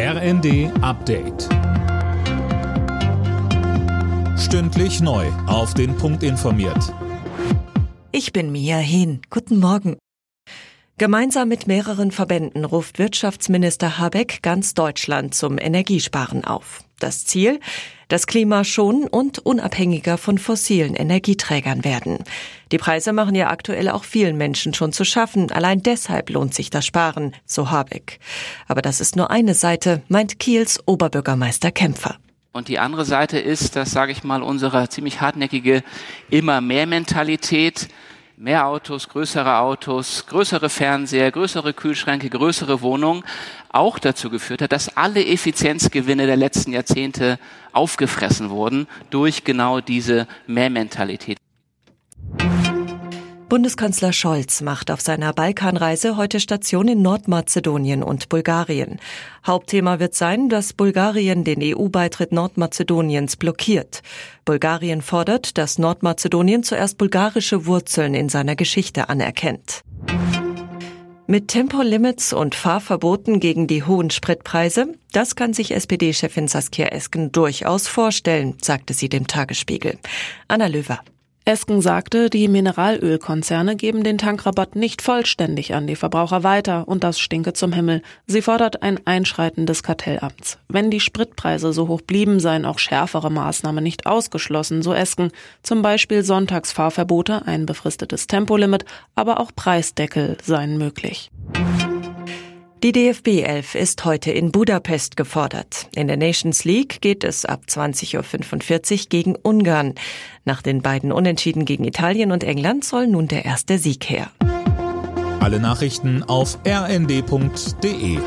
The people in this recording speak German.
RND Update. Stündlich neu. Auf den Punkt informiert. Ich bin Mia Hehn. Guten Morgen. Gemeinsam mit mehreren Verbänden ruft Wirtschaftsminister Habeck ganz Deutschland zum Energiesparen auf. Das Ziel? Das Klima schonen und unabhängiger von fossilen Energieträgern werden. Die Preise machen ja aktuell auch vielen Menschen schon zu schaffen. Allein deshalb lohnt sich das Sparen, so Habeck. Aber das ist nur eine Seite, meint Kiels Oberbürgermeister Kämpfer. Und die andere Seite ist, dass, sage ich mal, unsere ziemlich hartnäckige immer mehr Mentalität, mehr Autos, größere Autos, größere Fernseher, größere Kühlschränke, größere Wohnungen auch dazu geführt hat, dass alle Effizienzgewinne der letzten Jahrzehnte aufgefressen wurden durch genau diese Mehrmentalität. Bundeskanzler Scholz macht auf seiner Balkanreise heute Station in Nordmazedonien und Bulgarien. Hauptthema wird sein, dass Bulgarien den EU-Beitritt Nordmazedoniens blockiert. Bulgarien fordert, dass Nordmazedonien zuerst bulgarische Wurzeln in seiner Geschichte anerkennt. Mit Tempolimits und Fahrverboten gegen die hohen Spritpreise, das kann sich SPD-Chefin Saskia Esken durchaus vorstellen, sagte sie dem Tagesspiegel. Anna Löwer. Esken sagte, die Mineralölkonzerne geben den Tankrabatt nicht vollständig an die Verbraucher weiter und das stinke zum Himmel. Sie fordert ein Einschreiten des Kartellamts. Wenn die Spritpreise so hoch blieben, seien auch schärfere Maßnahmen nicht ausgeschlossen, so Esken. Zum Beispiel Sonntagsfahrverbote, ein befristetes Tempolimit, aber auch Preisdeckel seien möglich. Die DFB 11 ist heute in Budapest gefordert. In der Nations League geht es ab 20.45 Uhr gegen Ungarn. Nach den beiden Unentschieden gegen Italien und England soll nun der erste Sieg her. Alle Nachrichten auf rnd.de